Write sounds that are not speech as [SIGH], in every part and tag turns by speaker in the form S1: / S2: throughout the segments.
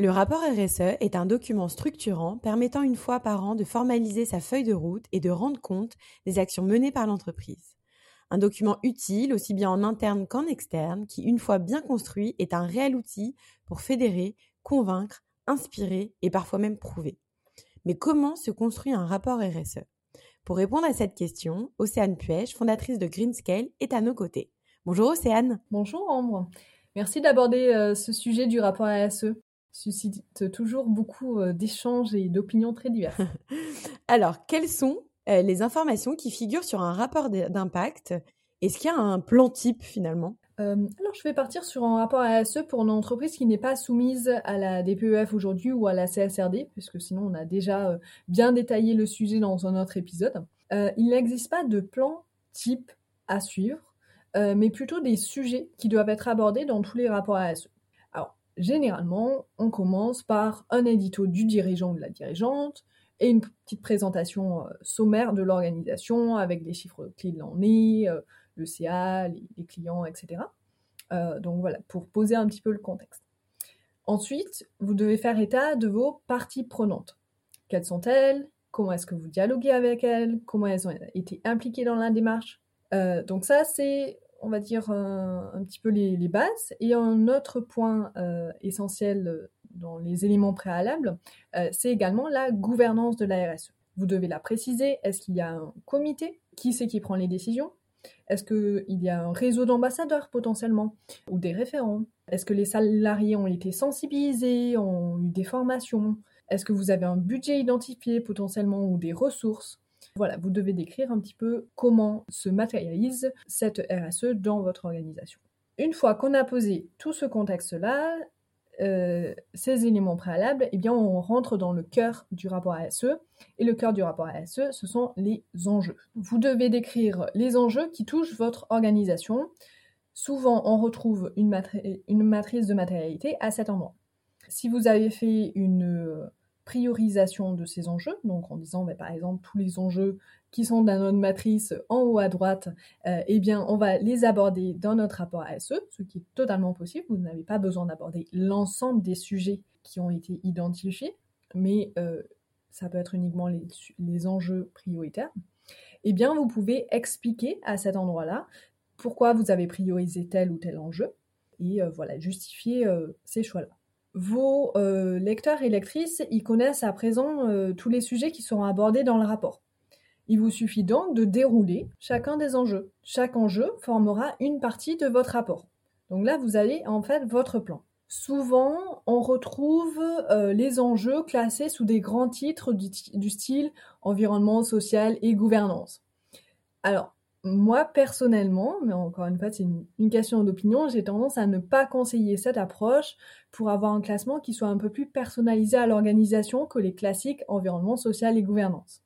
S1: Le rapport RSE est un document structurant permettant une fois par an de formaliser sa feuille de route et de rendre compte des actions menées par l'entreprise. Un document utile aussi bien en interne qu'en externe qui, une fois bien construit, est un réel outil pour fédérer, convaincre, inspirer et parfois même prouver. Mais comment se construit un rapport RSE Pour répondre à cette question, Océane Puech, fondatrice de Greenscale, est à nos côtés. Bonjour Océane.
S2: Bonjour Ambre. Merci d'aborder euh, ce sujet du rapport RSE suscite toujours beaucoup euh, d'échanges et d'opinions très diverses. [LAUGHS]
S1: Alors, quelles sont euh, les informations qui figurent sur un rapport d'impact? Est-ce qu'il y a un plan type finalement?
S2: Euh, alors, je vais partir sur un rapport ASE pour une entreprise qui n'est pas soumise à la DPEF aujourd'hui ou à la CSRD, puisque sinon on a déjà bien détaillé le sujet dans un autre épisode. il n'existe pas de plan type à suivre, mais plutôt des sujets qui doivent être abordés dans tous les rapports ASE. Généralement, on commence par un édito du dirigeant ou de la dirigeante et une petite présentation euh, sommaire de l'organisation avec les chiffres clés de l'année, euh, le CA, les, clients, etc. Euh, donc voilà, pour poser un petit peu le contexte. Ensuite, vous devez faire état de vos parties prenantes. Quelles sont-elles Comment est-ce que vous dialoguez avec elles? Comment elles ont été impliquées dans la démarche? Donc ça, c'est on va dire, un, petit peu les, bases. Et un autre point euh, essentiel euh, dans les éléments préalables, euh, c'est également la gouvernance de la RSE. Vous devez la préciser. Est-ce qu'il y a un comité? Qui c'est qui prend les décisions? Est-ce qu'il y a un réseau d'ambassadeurs potentiellement? Ou des référents? Est-ce que les salariés ont été sensibilisés, ont eu des formations? Est-ce que vous avez un budget identifié potentiellement ou des ressources? Voilà, vous devez décrire un petit peu comment se matérialise cette RSE dans votre organisation. Une fois qu'on a posé tout ce contexte-là, euh, ces éléments préalables, eh bien, on rentre dans le cœur du rapport ASE. Et le cœur du rapport ASE, ce sont les enjeux. Vous devez décrire les enjeux qui touchent votre organisation. Souvent, on retrouve une, une matrice de matérialité à cet endroit. Si vous avez fait une priorisation de ces enjeux, donc en disant bah, par exemple tous les enjeux qui sont dans notre matrice en haut à droite, euh, eh bien on va les aborder dans notre rapport ASE, ce qui est totalement possible. Vous n'avez pas besoin d'aborder l'ensemble des sujets qui ont été identifiés, mais euh, ça peut être uniquement les, enjeux prioritaires. Eh bien vous pouvez expliquer à cet endroit-là pourquoi vous avez priorisé tel ou tel enjeu et euh, voilà justifier ces choix-là vos euh, lecteurs et lectrices, ils connaissent à présent euh, tous les sujets qui seront abordés dans le rapport. Il vous suffit donc de dérouler chacun des enjeux. Chaque enjeu formera une partie de votre rapport. Donc là, vous avez en fait votre plan. Souvent, on retrouve euh, les enjeux classés sous des grands titres du style environnement, social et gouvernance. Alors, moi, personnellement, mais encore une fois, c'est une, question d'opinion, j'ai tendance à ne pas conseiller cette approche pour avoir un classement qui soit un peu plus personnalisé à l'organisation que les classiques environnement, social et gouvernance.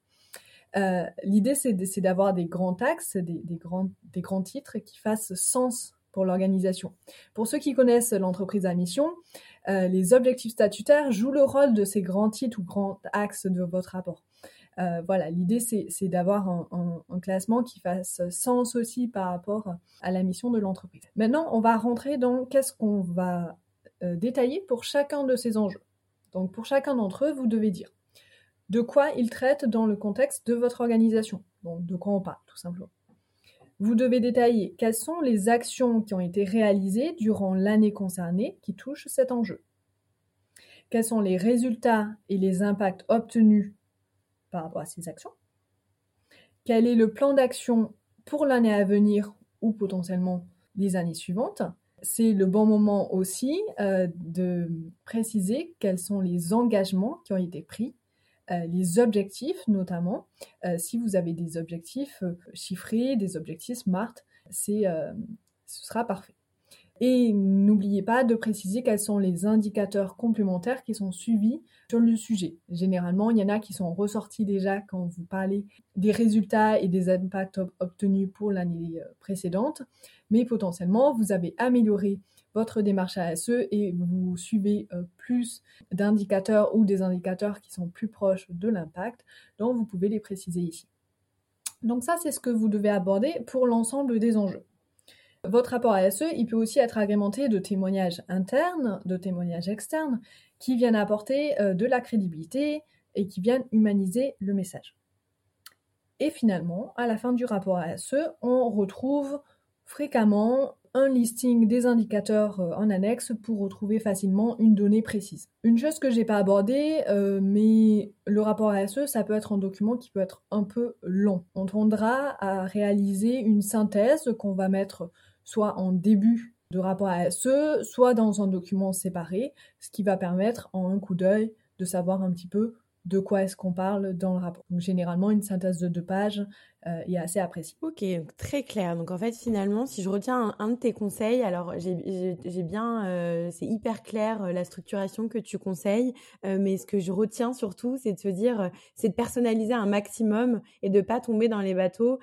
S2: Euh, l'idée, c'est d'avoir des grands axes, des, grands, titres qui fassent sens pour l'organisation. Pour ceux qui connaissent l'entreprise à mission, euh, les objectifs statutaires jouent le rôle de ces grands titres ou grands axes de votre rapport. Euh, voilà, l'idée c'est d'avoir un, classement qui fasse sens aussi par rapport à la mission de l'entreprise. Maintenant, on va rentrer dans qu'est-ce qu'on va euh, détailler pour chacun de ces enjeux. Donc pour chacun d'entre eux, vous devez dire de quoi ils traitent dans le contexte de votre organisation. Donc de quoi on parle, tout simplement. Vous devez détailler quelles sont les actions qui ont été réalisées durant l'année concernée qui touchent cet enjeu. Quels sont les résultats et les impacts obtenus par rapport à ces actions Quel est le plan d'action pour l'année à venir ou potentiellement les années suivantes? C'est le bon moment aussi euh, de préciser quels sont les engagements qui ont été pris, euh, les objectifs notamment. Euh, si vous avez des objectifs chiffrés, des objectifs SMART, ce sera parfait. Et n'oubliez pas de préciser quels sont les indicateurs complémentaires qui sont suivis sur le sujet. Généralement, il y en a qui sont ressortis déjà quand vous parlez des résultats et des impacts obtenus pour l'année euh, précédente, mais potentiellement, vous avez amélioré votre démarche ASE et vous suivez euh, plus d'indicateurs ou des indicateurs qui sont plus proches de l'impact, donc vous pouvez les préciser ici. Donc ça, c'est ce que vous devez aborder pour l'ensemble des enjeux. Votre rapport ASE, il peut aussi être agrémenté de témoignages internes, de témoignages externes, qui viennent apporter euh, de la crédibilité et qui viennent humaniser le message. Et finalement, à la fin du rapport ASE, on retrouve fréquemment un listing des indicateurs euh, en annexe pour retrouver facilement une donnée précise. Une chose que j'ai pas abordée, euh, mais le rapport ASE, ça peut être un document qui peut être un peu long. On tendra à réaliser une synthèse qu'on va mettre soit en début de rapport ASE, soit dans un document séparé, ce qui va permettre en un coup d'œil de savoir un petit peu de quoi est-ce qu'on parle dans le rapport. Généralement une synthèse de deux pages est assez appréciée.
S1: Ok, très clair. Donc en fait finalement, si je retiens un, de tes conseils, alors j'ai bien, euh, c'est hyper clair euh, la structuration que tu conseilles, mais ce que je retiens surtout, c'est de se dire, c'est de personnaliser un maximum et de pas tomber dans les bateaux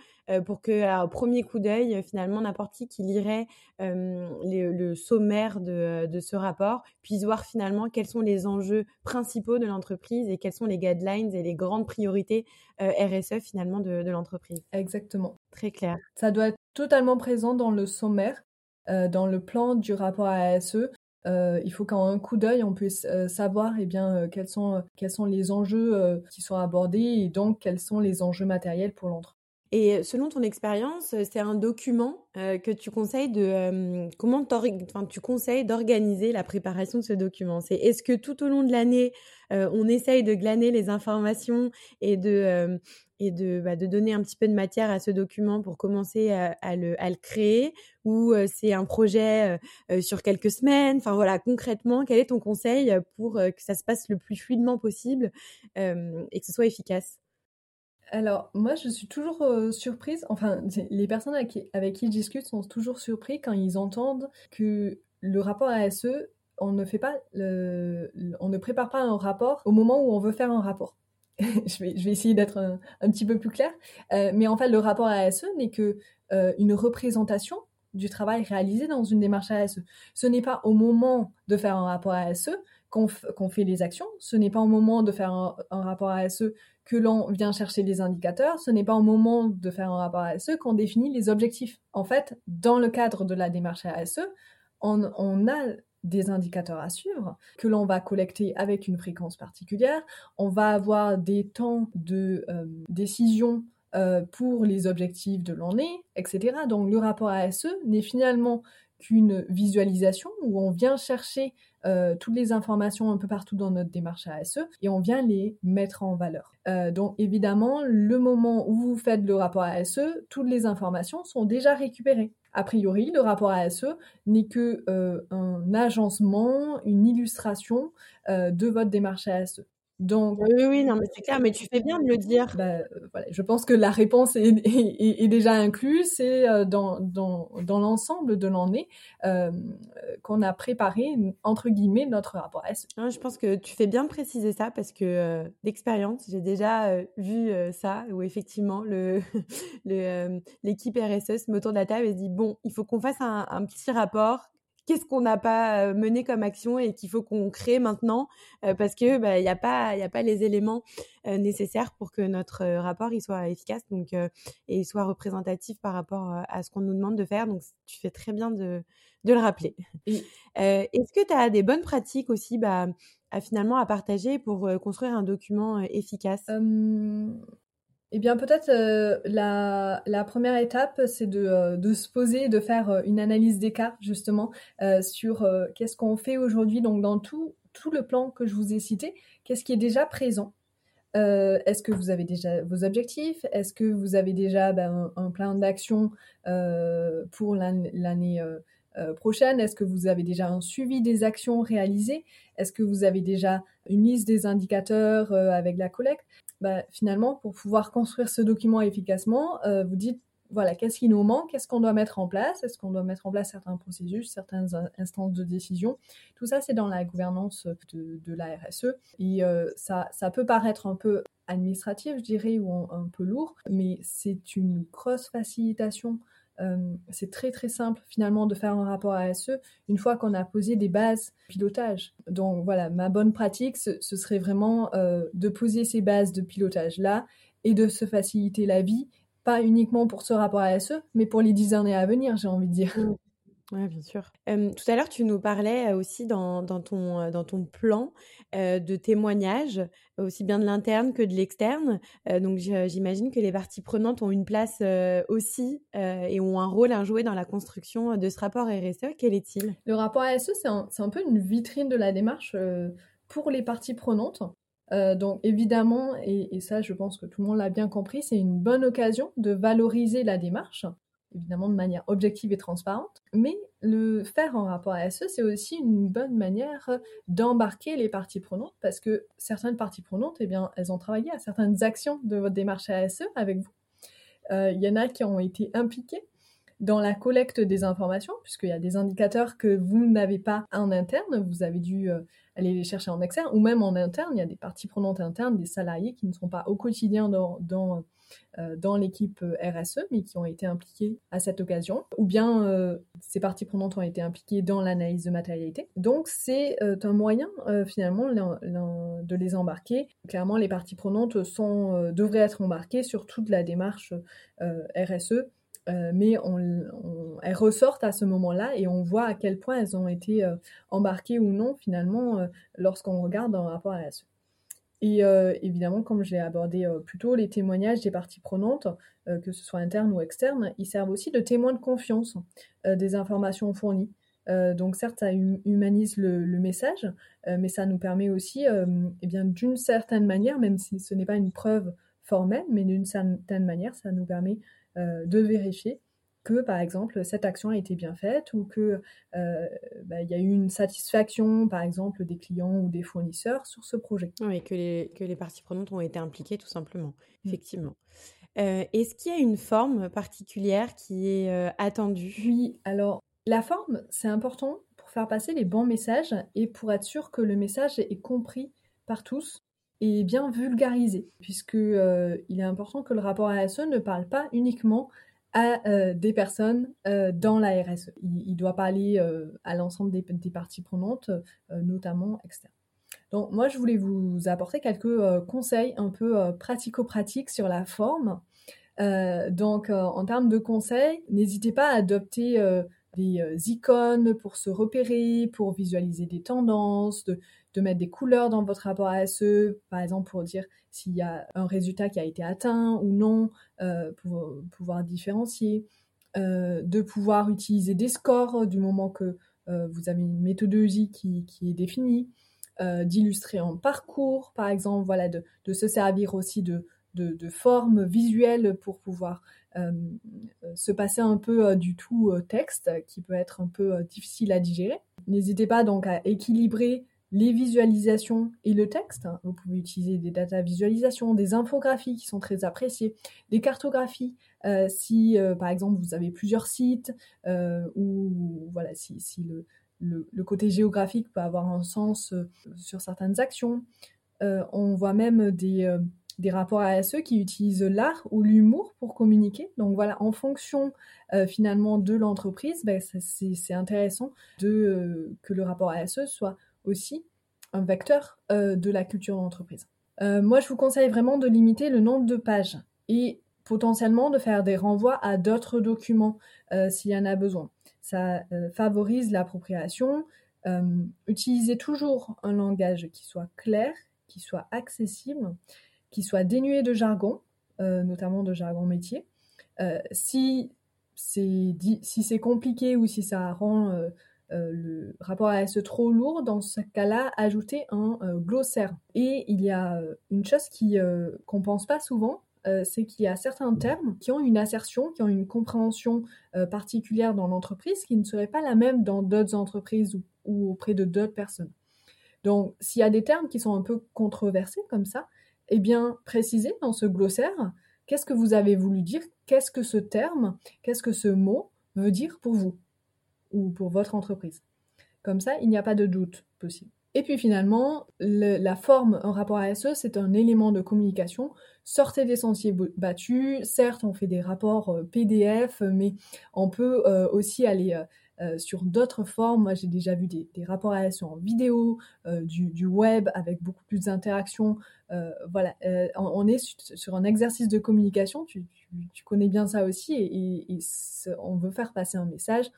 S1: pour que premier coup d'œil, finalement n'importe qui qui lirait le sommaire de, ce rapport puisse voir finalement quels sont les enjeux principaux de l'entreprise et quels sont les guidelines et les grandes priorités RSE finalement de l'entreprise.
S2: Exactement.
S1: Très clair.
S2: Ça doit être totalement présent dans le sommaire, dans le plan du rapport ASE. Euh, il faut qu'en un coup d'œil, on puisse savoir eh bien, quels, sont, quels sont les enjeux qui sont abordés et donc quels sont les enjeux matériels pour l'entreprise.
S1: Et selon ton expérience, c'est un document que tu conseilles de comment enfin, tu conseilles d'organiser la préparation de ce document? C'est est-ce que tout au long de l'année, on essaye de glaner les informations et de et de, bah, de donner un petit peu de matière à ce document pour commencer à, le, à le, créer ou c'est un projet sur quelques semaines. Enfin voilà, concrètement, quel est ton conseil pour que ça se passe le plus fluidement possible et que ce soit efficace?
S2: Alors, moi, je suis toujours surprise, enfin, les personnes avec qui, avec je discute sont toujours surpris quand ils entendent que le rapport ASE, on ne fait pas le, on ne prépare pas un rapport au moment où on veut faire un rapport. [LAUGHS] je, vais, essayer d'être un, petit peu plus clair. Euh, mais en fait, le rapport ASE n'est que euh, une représentation du travail réalisé dans une démarche ASE. Ce n'est pas au moment de faire un rapport ASE qu'on fait les actions, ce n'est pas au moment de faire un, rapport ASE que l'on vient chercher les indicateurs, ce n'est pas au moment de faire un rapport ASE qu'on définit les objectifs. En fait, dans le cadre de la démarche ASE, on a des indicateurs à suivre que l'on va collecter avec une fréquence particulière. On va avoir des temps de euh, décision euh, pour les objectifs de l'année, etc. Donc le rapport ASE n'est finalement qu'une visualisation où on vient chercher euh, toutes les informations un peu partout dans notre démarche ASE et on vient les mettre en valeur. Euh, donc évidemment, le moment où vous faites le rapport ASE, toutes les informations sont déjà récupérées. A priori, le rapport ASE n'est que euh, agencement, une illustration de votre démarche ASE.
S1: Donc, oui, oui, non, mais c'est clair, mais tu fais bien de le dire.
S2: Bah, euh, voilà, je pense que la réponse est, [LAUGHS] est, est déjà incluse, c'est euh, dans, dans, dans l'ensemble de l'année euh, qu'on a préparé, entre guillemets, notre rapport
S1: je pense que tu fais bien de préciser ça parce que d'expérience, j'ai déjà vu ça, où effectivement, le, [LAUGHS] l'équipe RSE se met autour de la table et se dit, bon, il faut qu'on fasse un, un petit rapport qu'est-ce qu'on n'a pas mené comme action et qu'il faut qu'on crée maintenant parce que bah, il n'y a pas il a pas les éléments nécessaires pour que notre rapport il soit efficace donc et soit représentatif par rapport à ce qu'on nous demande de faire. Donc tu fais très bien de, de le rappeler. [LAUGHS] Est-ce que tu as des bonnes pratiques aussi bah, à finalement à partager pour construire un document efficace?
S2: Eh bien, peut-être euh, la, première étape, c'est de, euh, se poser, de faire euh, une analyse cas, justement, sur qu'est-ce qu'on fait aujourd'hui, donc dans tout, tout le plan que je vous ai cité, qu'est-ce qui est déjà présent? Est-ce que vous avez déjà vos objectifs? Est-ce que vous avez déjà ben, un, plan d'action pour l'année prochaine? Est-ce que vous avez déjà un suivi des actions réalisées? Est-ce que vous avez déjà une liste des indicateurs avec la collecte? Bah, finalement, pour pouvoir construire ce document efficacement, euh, vous dites voilà, qu'est-ce qui nous manque, qu'est-ce qu'on doit mettre en place, est-ce qu'on doit mettre en place certains processus, certaines instances de décision? Tout ça, c'est dans la gouvernance de, de la RSE. Et euh, ça, ça peut paraître un peu administratif, je dirais, ou un, peu lourd, mais c'est une grosse facilitation. Euh, c'est très très simple finalement de faire un rapport ASE une fois qu'on a posé des bases pilotage. Donc voilà, ma bonne pratique, ce, serait vraiment euh, de poser ces bases de pilotage là et de se faciliter la vie pas uniquement pour ce rapport à SE, mais pour les dix années à venir, j'ai envie de dire.
S1: Oui, bien sûr. tout à l'heure, tu nous parlais aussi dans, dans, ton, dans ton plan de témoignages, aussi bien de l'interne que de l'externe. donc, j'imagine que les parties prenantes ont une place aussi et ont un rôle à jouer dans la construction de ce rapport RSE. Quel est-il?
S2: Le rapport RSE, c'est un, un, peu une vitrine de la démarche pour les parties prenantes. Euh, donc évidemment, et, ça je pense que tout le monde l'a bien compris, c'est une bonne occasion de valoriser la démarche, évidemment de manière objective et transparente, mais le faire en rapport à SE, c'est aussi une bonne manière d'embarquer les parties prenantes, parce que certaines parties prenantes, eh bien, elles ont travaillé à certaines actions de votre démarche ASE avec vous. Euh, il y en a qui ont été impliquées dans la collecte des informations, puisqu'il y a des indicateurs que vous n'avez pas en interne, vous avez dû euh, aller les chercher en externe, ou même en interne, il y a des parties prenantes internes, des salariés qui ne sont pas au quotidien dans, euh, dans l'équipe euh, RSE, mais qui ont été impliqués à cette occasion, ou bien ces parties prenantes ont été impliquées dans l'analyse de matérialité. Donc c'est un moyen finalement de les embarquer. Clairement, les parties prenantes sont, devraient être embarquées sur toute la démarche RSE euh, mais elles ressortent à ce moment-là et on voit à quel point elles ont été euh, embarquées ou non finalement euh, lorsqu'on regarde en rapport à la Et évidemment, comme je l'ai abordé plus tôt, les témoignages des parties prenantes, que ce soit internes ou externes, ils servent aussi de témoins de confiance des informations fournies. donc certes, ça humanise le, message, mais ça nous permet aussi, eh bien d'une certaine manière, même si ce n'est pas une preuve formelle, mais d'une certaine manière, ça nous permet euh, de vérifier que, par exemple, cette action a été bien faite ou que euh, bah, il y a eu une satisfaction, par exemple, des clients ou des fournisseurs sur ce projet.
S1: Oui, que les, que les parties prenantes ont été impliquées, tout simplement, mmh. effectivement. Euh, est-ce qu'il y a une forme particulière qui est attendue?
S2: Oui, alors la forme, c'est important pour faire passer les bons messages et pour être sûr que le message est compris par tous et bien vulgarisé, puisque euh, il est important que le rapport RSE ne parle pas uniquement à euh, des personnes euh, dans la RSE. Il, doit parler à l'ensemble des, des, parties prenantes, notamment externes. Donc moi, je voulais vous apporter quelques conseils un peu pratico-pratiques sur la forme. donc en termes de conseils, n'hésitez pas à adopter des icônes pour se repérer, pour visualiser des tendances, de, mettre des couleurs dans votre rapport ASE, par exemple pour dire s'il y a un résultat qui a été atteint ou non, euh, pour pouvoir différencier, euh, de pouvoir utiliser des scores du moment que euh, vous avez une méthodologie qui, est définie, d'illustrer un parcours, par exemple, voilà, de, se servir aussi de, de, formes visuelles pour pouvoir se passer un peu du tout texte qui peut être un peu difficile à digérer. N'hésitez pas donc à équilibrer les visualisations et le texte. Vous pouvez utiliser des data visualisations, des infographies qui sont très appréciées, des cartographies euh, si euh, par exemple vous avez plusieurs sites euh, ou voilà si, le, côté géographique peut avoir un sens sur certaines actions. on voit même des, des rapports ASE qui utilisent l'art ou l'humour pour communiquer. Donc voilà, en fonction finalement de l'entreprise, ben, c'est intéressant de, que le rapport ASE soit aussi un vecteur euh, de la culture d'entreprise. Euh, moi, je vous conseille vraiment de limiter le nombre de pages et potentiellement de faire des renvois à d'autres documents euh, s'il y en a besoin. Ça favorise l'appropriation. utilisez toujours un langage qui soit clair, qui soit accessible, qui soit dénué de jargon, notamment de jargon métier. si c'est si compliqué ou si ça rend euh, le rapport à ASE trop lourd, dans ce cas-là, ajouter un euh, glossaire. Et il y a euh, une chose qui qu'on pense pas souvent, c'est qu'il y a certains termes qui ont une assertion, qui ont une compréhension particulière dans l'entreprise qui ne serait pas la même dans d'autres entreprises ou, auprès de d'autres personnes. Donc, s'il y a des termes qui sont un peu controversés comme ça, eh bien, précisez dans ce glossaire qu'est-ce que vous avez voulu dire, qu'est-ce que ce terme, qu'est-ce que ce mot veut dire pour vous ou pour votre entreprise. Comme ça, il n'y a pas de doute possible. Et puis finalement, la forme en rapport à SE, c'est un élément de communication. Sortez des sentiers battus. Certes, on fait des rapports euh, PDF, mais on peut euh, aussi aller euh, sur d'autres formes. Moi, j'ai déjà vu des, rapports à SE en vidéo, du, web avec beaucoup plus d'interactions. voilà, on, est sur un exercice de communication. Tu, connais bien ça aussi, et, on veut faire passer un message.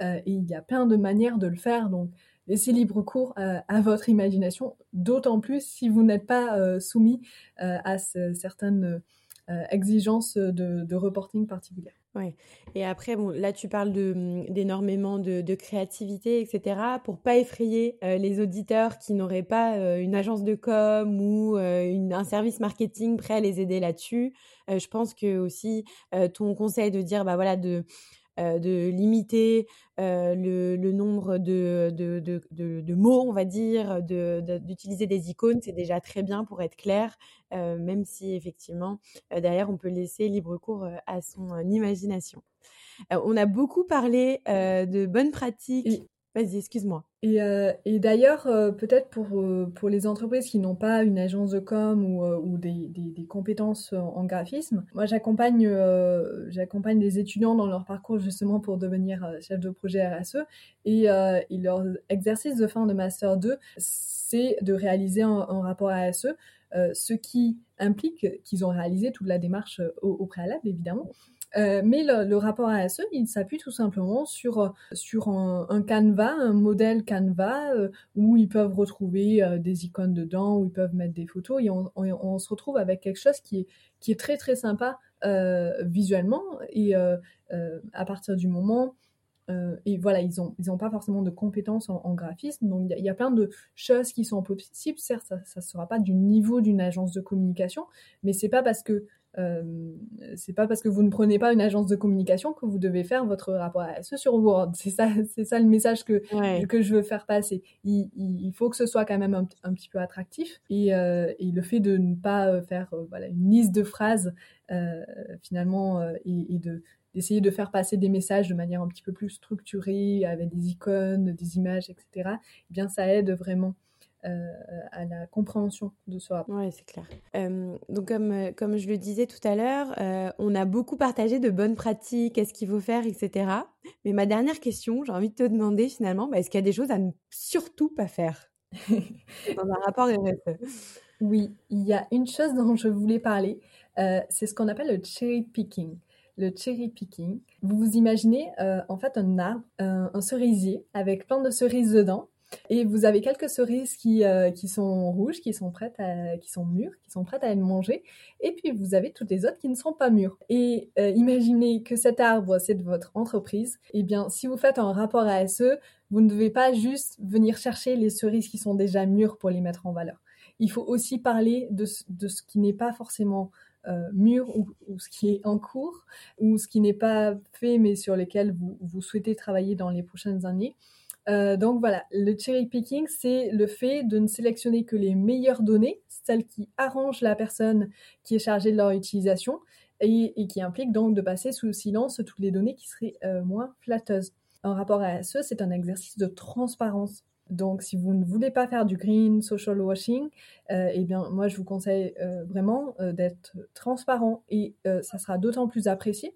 S2: et il y a plein de manières de le faire. Donc, laissez libre cours euh, à, votre imagination, d'autant plus si vous n'êtes pas euh, soumis euh, à certaines exigences de, reporting particulières.
S1: Et après, bon, là, tu parles mm, d'énormément de, créativité, etc. Pour pas effrayer les auditeurs qui n'auraient pas une agence de com ou un service marketing prêt à les aider là-dessus. je pense que aussi ton conseil de dire, bah voilà, de euh, de limiter euh, le, nombre de, de, mots, on va dire, d'utiliser des icônes, c'est déjà très bien pour être clair, euh, même si effectivement, derrière, on peut laisser libre cours à son imagination. on a beaucoup parlé de bonnes pratiques. Vas-y, excuse-moi.
S2: Et, euh, d'ailleurs, euh, peut-être pour, euh, pour les entreprises qui n'ont pas une agence de com ou, ou des, des, compétences en graphisme, moi j'accompagne j'accompagne des étudiants dans leur parcours justement pour devenir chef de projet RSE et, et, leur exercice de fin de Master 2, c'est de réaliser un, rapport RSE, ce qui implique qu'ils ont réalisé toute la démarche au préalable évidemment. Euh, mais le, rapport à SE, il s'appuie tout simplement sur, euh, sur un, canevas, un modèle canevas, euh, où ils peuvent retrouver des icônes dedans, où ils peuvent mettre des photos, et on, se retrouve avec quelque chose qui est, qui est très très sympa visuellement, et à partir du moment... et voilà, ils n'ont ils ont pas forcément de compétences en, graphisme, donc il y, a plein de choses qui sont possibles. Certes, ça ne sera pas du niveau d'une agence de communication, mais c'est pas parce que euh, c'est pas parce que vous ne prenez pas une agence de communication que vous devez faire votre rapport à SE sur Word. C'est ça, [LAUGHS] c'est ça le message que, que je veux faire passer. Il, il, faut que ce soit quand même un, un petit peu attractif et, euh, et, le fait de ne pas euh, faire euh, voilà, une liste de phrases finalement et, et de d'essayer de faire passer des messages de manière un petit peu plus structurée avec des icônes, des images, etc. Eh bien, ça aide vraiment euh, à la compréhension de soi.
S1: Oui, c'est clair. Euh, donc, comme, euh, comme je le disais tout à l'heure, on a beaucoup partagé de bonnes pratiques, qu'est-ce qu'il faut faire, etc. Mais ma dernière question, j'ai envie de te demander finalement, bah, est-ce qu'il y a des choses à ne surtout pas faire [LAUGHS] dans un rapport RSE
S2: Oui, il y a une chose dont je voulais parler, c'est ce qu'on appelle le cherry picking le cherry picking. Vous vous imaginez en fait un arbre, un, cerisier avec plein de cerises dedans et vous avez quelques cerises qui, euh, qui sont rouges, qui sont prêtes à, qui sont mûres, qui sont prêtes à être mangées. Et puis vous avez toutes les autres qui ne sont pas mûres. Et euh, imaginez que cet arbre, c'est de votre entreprise. Eh bien, si vous faites un rapport à SE, vous ne devez pas juste venir chercher les cerises qui sont déjà mûres pour les mettre en valeur. Il faut aussi parler de, de ce qui n'est pas forcément euh, mûr ou, ce qui est en cours ou ce qui n'est pas fait mais sur lesquels vous, vous souhaitez travailler dans les prochaines années. Euh, donc voilà, le cherry picking, c'est le fait de ne sélectionner que les meilleures données, celles qui arrangent la personne qui est chargée de leur utilisation, et, qui implique donc de passer sous silence toutes les données qui seraient euh, moins flatteuses. En rapport à ce, c'est un exercice de transparence. Donc, si vous ne voulez pas faire du green social washing, euh, eh bien, moi, je vous conseille vraiment d'être transparent et ça sera d'autant plus apprécié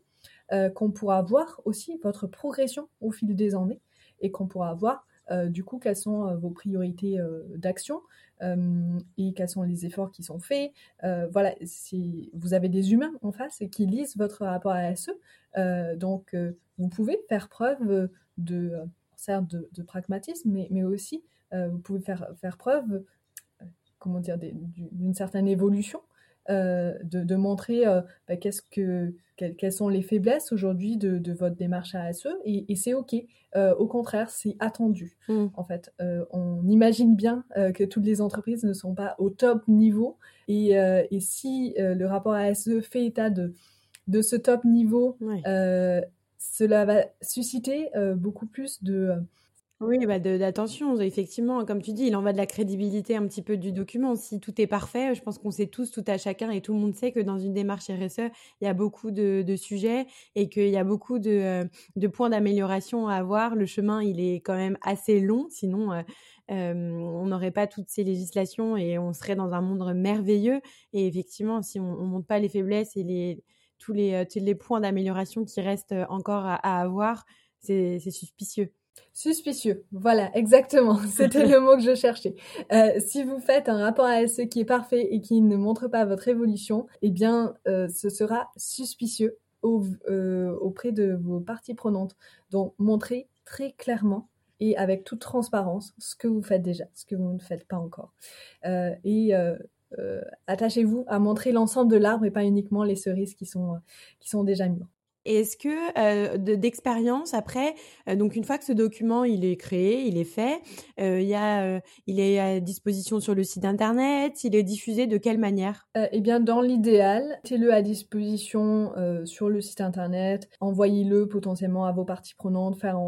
S2: qu'on pourra voir aussi votre progression au fil des années et qu'on pourra voir euh, du coup quelles sont euh, vos priorités euh, d'action et quels sont les efforts qui sont faits. voilà, si vous avez des humains en face qui lisent votre rapport à SE, donc vous pouvez faire preuve de, certes de, pragmatisme, mais, mais aussi vous pouvez faire, faire preuve comment dire, d'une certaine évolution euh, de, montrer euh, bah, qu'est-ce que, quelles sont les faiblesses aujourd'hui de, votre démarche ASE et, et c'est ok. Euh, au contraire, c'est attendu. Mm. En fait, on imagine bien que toutes les entreprises ne sont pas au top niveau et, et si le rapport ASE fait état de, de ce top niveau, cela va susciter beaucoup plus de
S1: Oui, bah d'attention, effectivement, comme tu dis, il en va de la crédibilité un petit peu du document. Si tout est parfait, je pense qu'on sait tous, tout à chacun, et tout le monde sait que dans une démarche RSE, il y a beaucoup de, sujets et qu'il y a beaucoup de, points d'amélioration à avoir. Le chemin, il est quand même assez long, sinon euh, euh, on n'aurait pas toutes ces législations et on serait dans un monde merveilleux. Et effectivement, si on ne montre pas les faiblesses et les, tous, les points d'amélioration qui restent encore à avoir, c'est suspicieux.
S2: Suspicieux, voilà, exactement, [LAUGHS] c'était le mot que je cherchais. Euh, si vous faites un rapport ASE qui est parfait et qui ne montre pas votre évolution, eh bien, euh, ce sera suspicieux euh, auprès de vos parties prenantes. Donc, montrez très clairement et avec toute transparence ce que vous faites déjà, ce que vous ne faites pas encore. et attachez-vous à montrer l'ensemble de l'arbre et pas uniquement les cerises qui sont, qui sont déjà mûres.
S1: Est-ce que euh, d'expérience après, euh, donc une fois que ce document il est créé, il est fait, euh, il, y a, il est à disposition sur le site internet, il est diffusé de quelle manière?
S2: Eh bien, dans l'idéal, mettez-le à disposition sur le site internet, envoyez-le potentiellement à vos parties prenantes, faire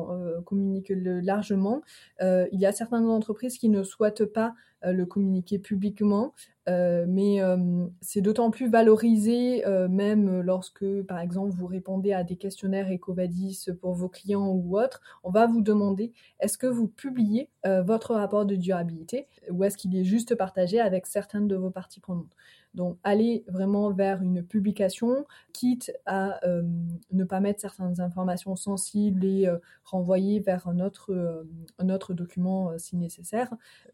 S2: communiquer-le largement. il y a certaines entreprises qui ne souhaitent pas le communiquer publiquement. Euh, mais euh, c'est d'autant plus valorisé, euh, même lorsque, par exemple, vous répondez à des questionnaires EcoVadis pour vos clients ou autres, on va vous demander est-ce que vous publiez votre rapport de durabilité ou est-ce qu'il est juste partagé avec certaines de vos parties prenantes? Donc, allez vraiment vers une publication, quitte à ne pas mettre certaines informations sensibles et renvoyer vers un autre, un autre document si nécessaire.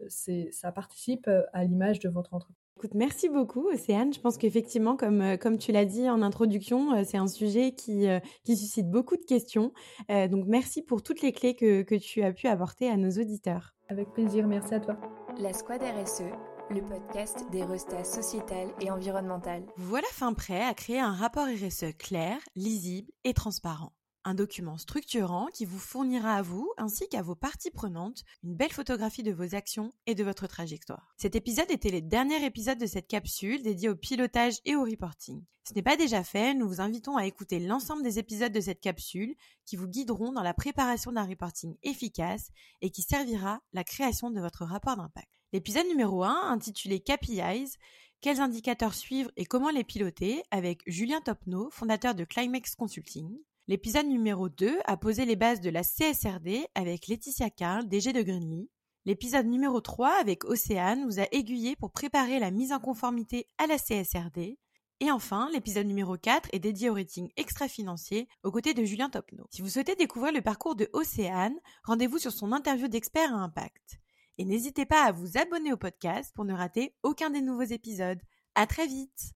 S2: Ça participe à l'image de votre entreprise.
S1: Écoute, merci beaucoup, Océane. Je pense qu'effectivement, comme, comme tu l'as dit en introduction, c'est un sujet qui, qui suscite beaucoup de questions. donc, merci pour toutes les clés que, que tu as pu apporter à nos auditeurs.
S2: Avec plaisir, merci à toi.
S3: La Squad RSE le podcast des restats sociétales et environnementales.
S1: Voilà fin prêt à créer un rapport RSE clair, lisible et transparent. Un document structurant qui vous fournira à vous ainsi qu'à vos parties prenantes une belle photographie de vos actions et de votre trajectoire. Cet épisode était le dernier épisode de cette capsule dédiée au pilotage et au reporting. Ce n'est pas déjà fait, nous vous invitons à écouter l'ensemble des épisodes de cette capsule qui vous guideront dans la préparation d'un reporting efficace et qui servira la création de votre rapport d'impact. L'épisode numéro 1, intitulé KPIs, quels indicateurs suivre et comment les piloter, avec Julien Topneau, fondateur de Climax Consulting. L'épisode numéro 2 a posé les bases de la CSRD avec Laetitia Carl, DG de Greenly. L'épisode numéro 3 avec Océane vous a aiguillé pour préparer la mise en conformité à la CSRD. Et enfin, l'épisode numéro 4 est dédié au rating extra-financier aux côtés de Julien Topneau. Si vous souhaitez découvrir le parcours de Océane, rendez-vous sur son interview d'expert à impact. Et n'hésitez pas à vous abonner au podcast pour ne rater aucun des nouveaux épisodes. À très vite!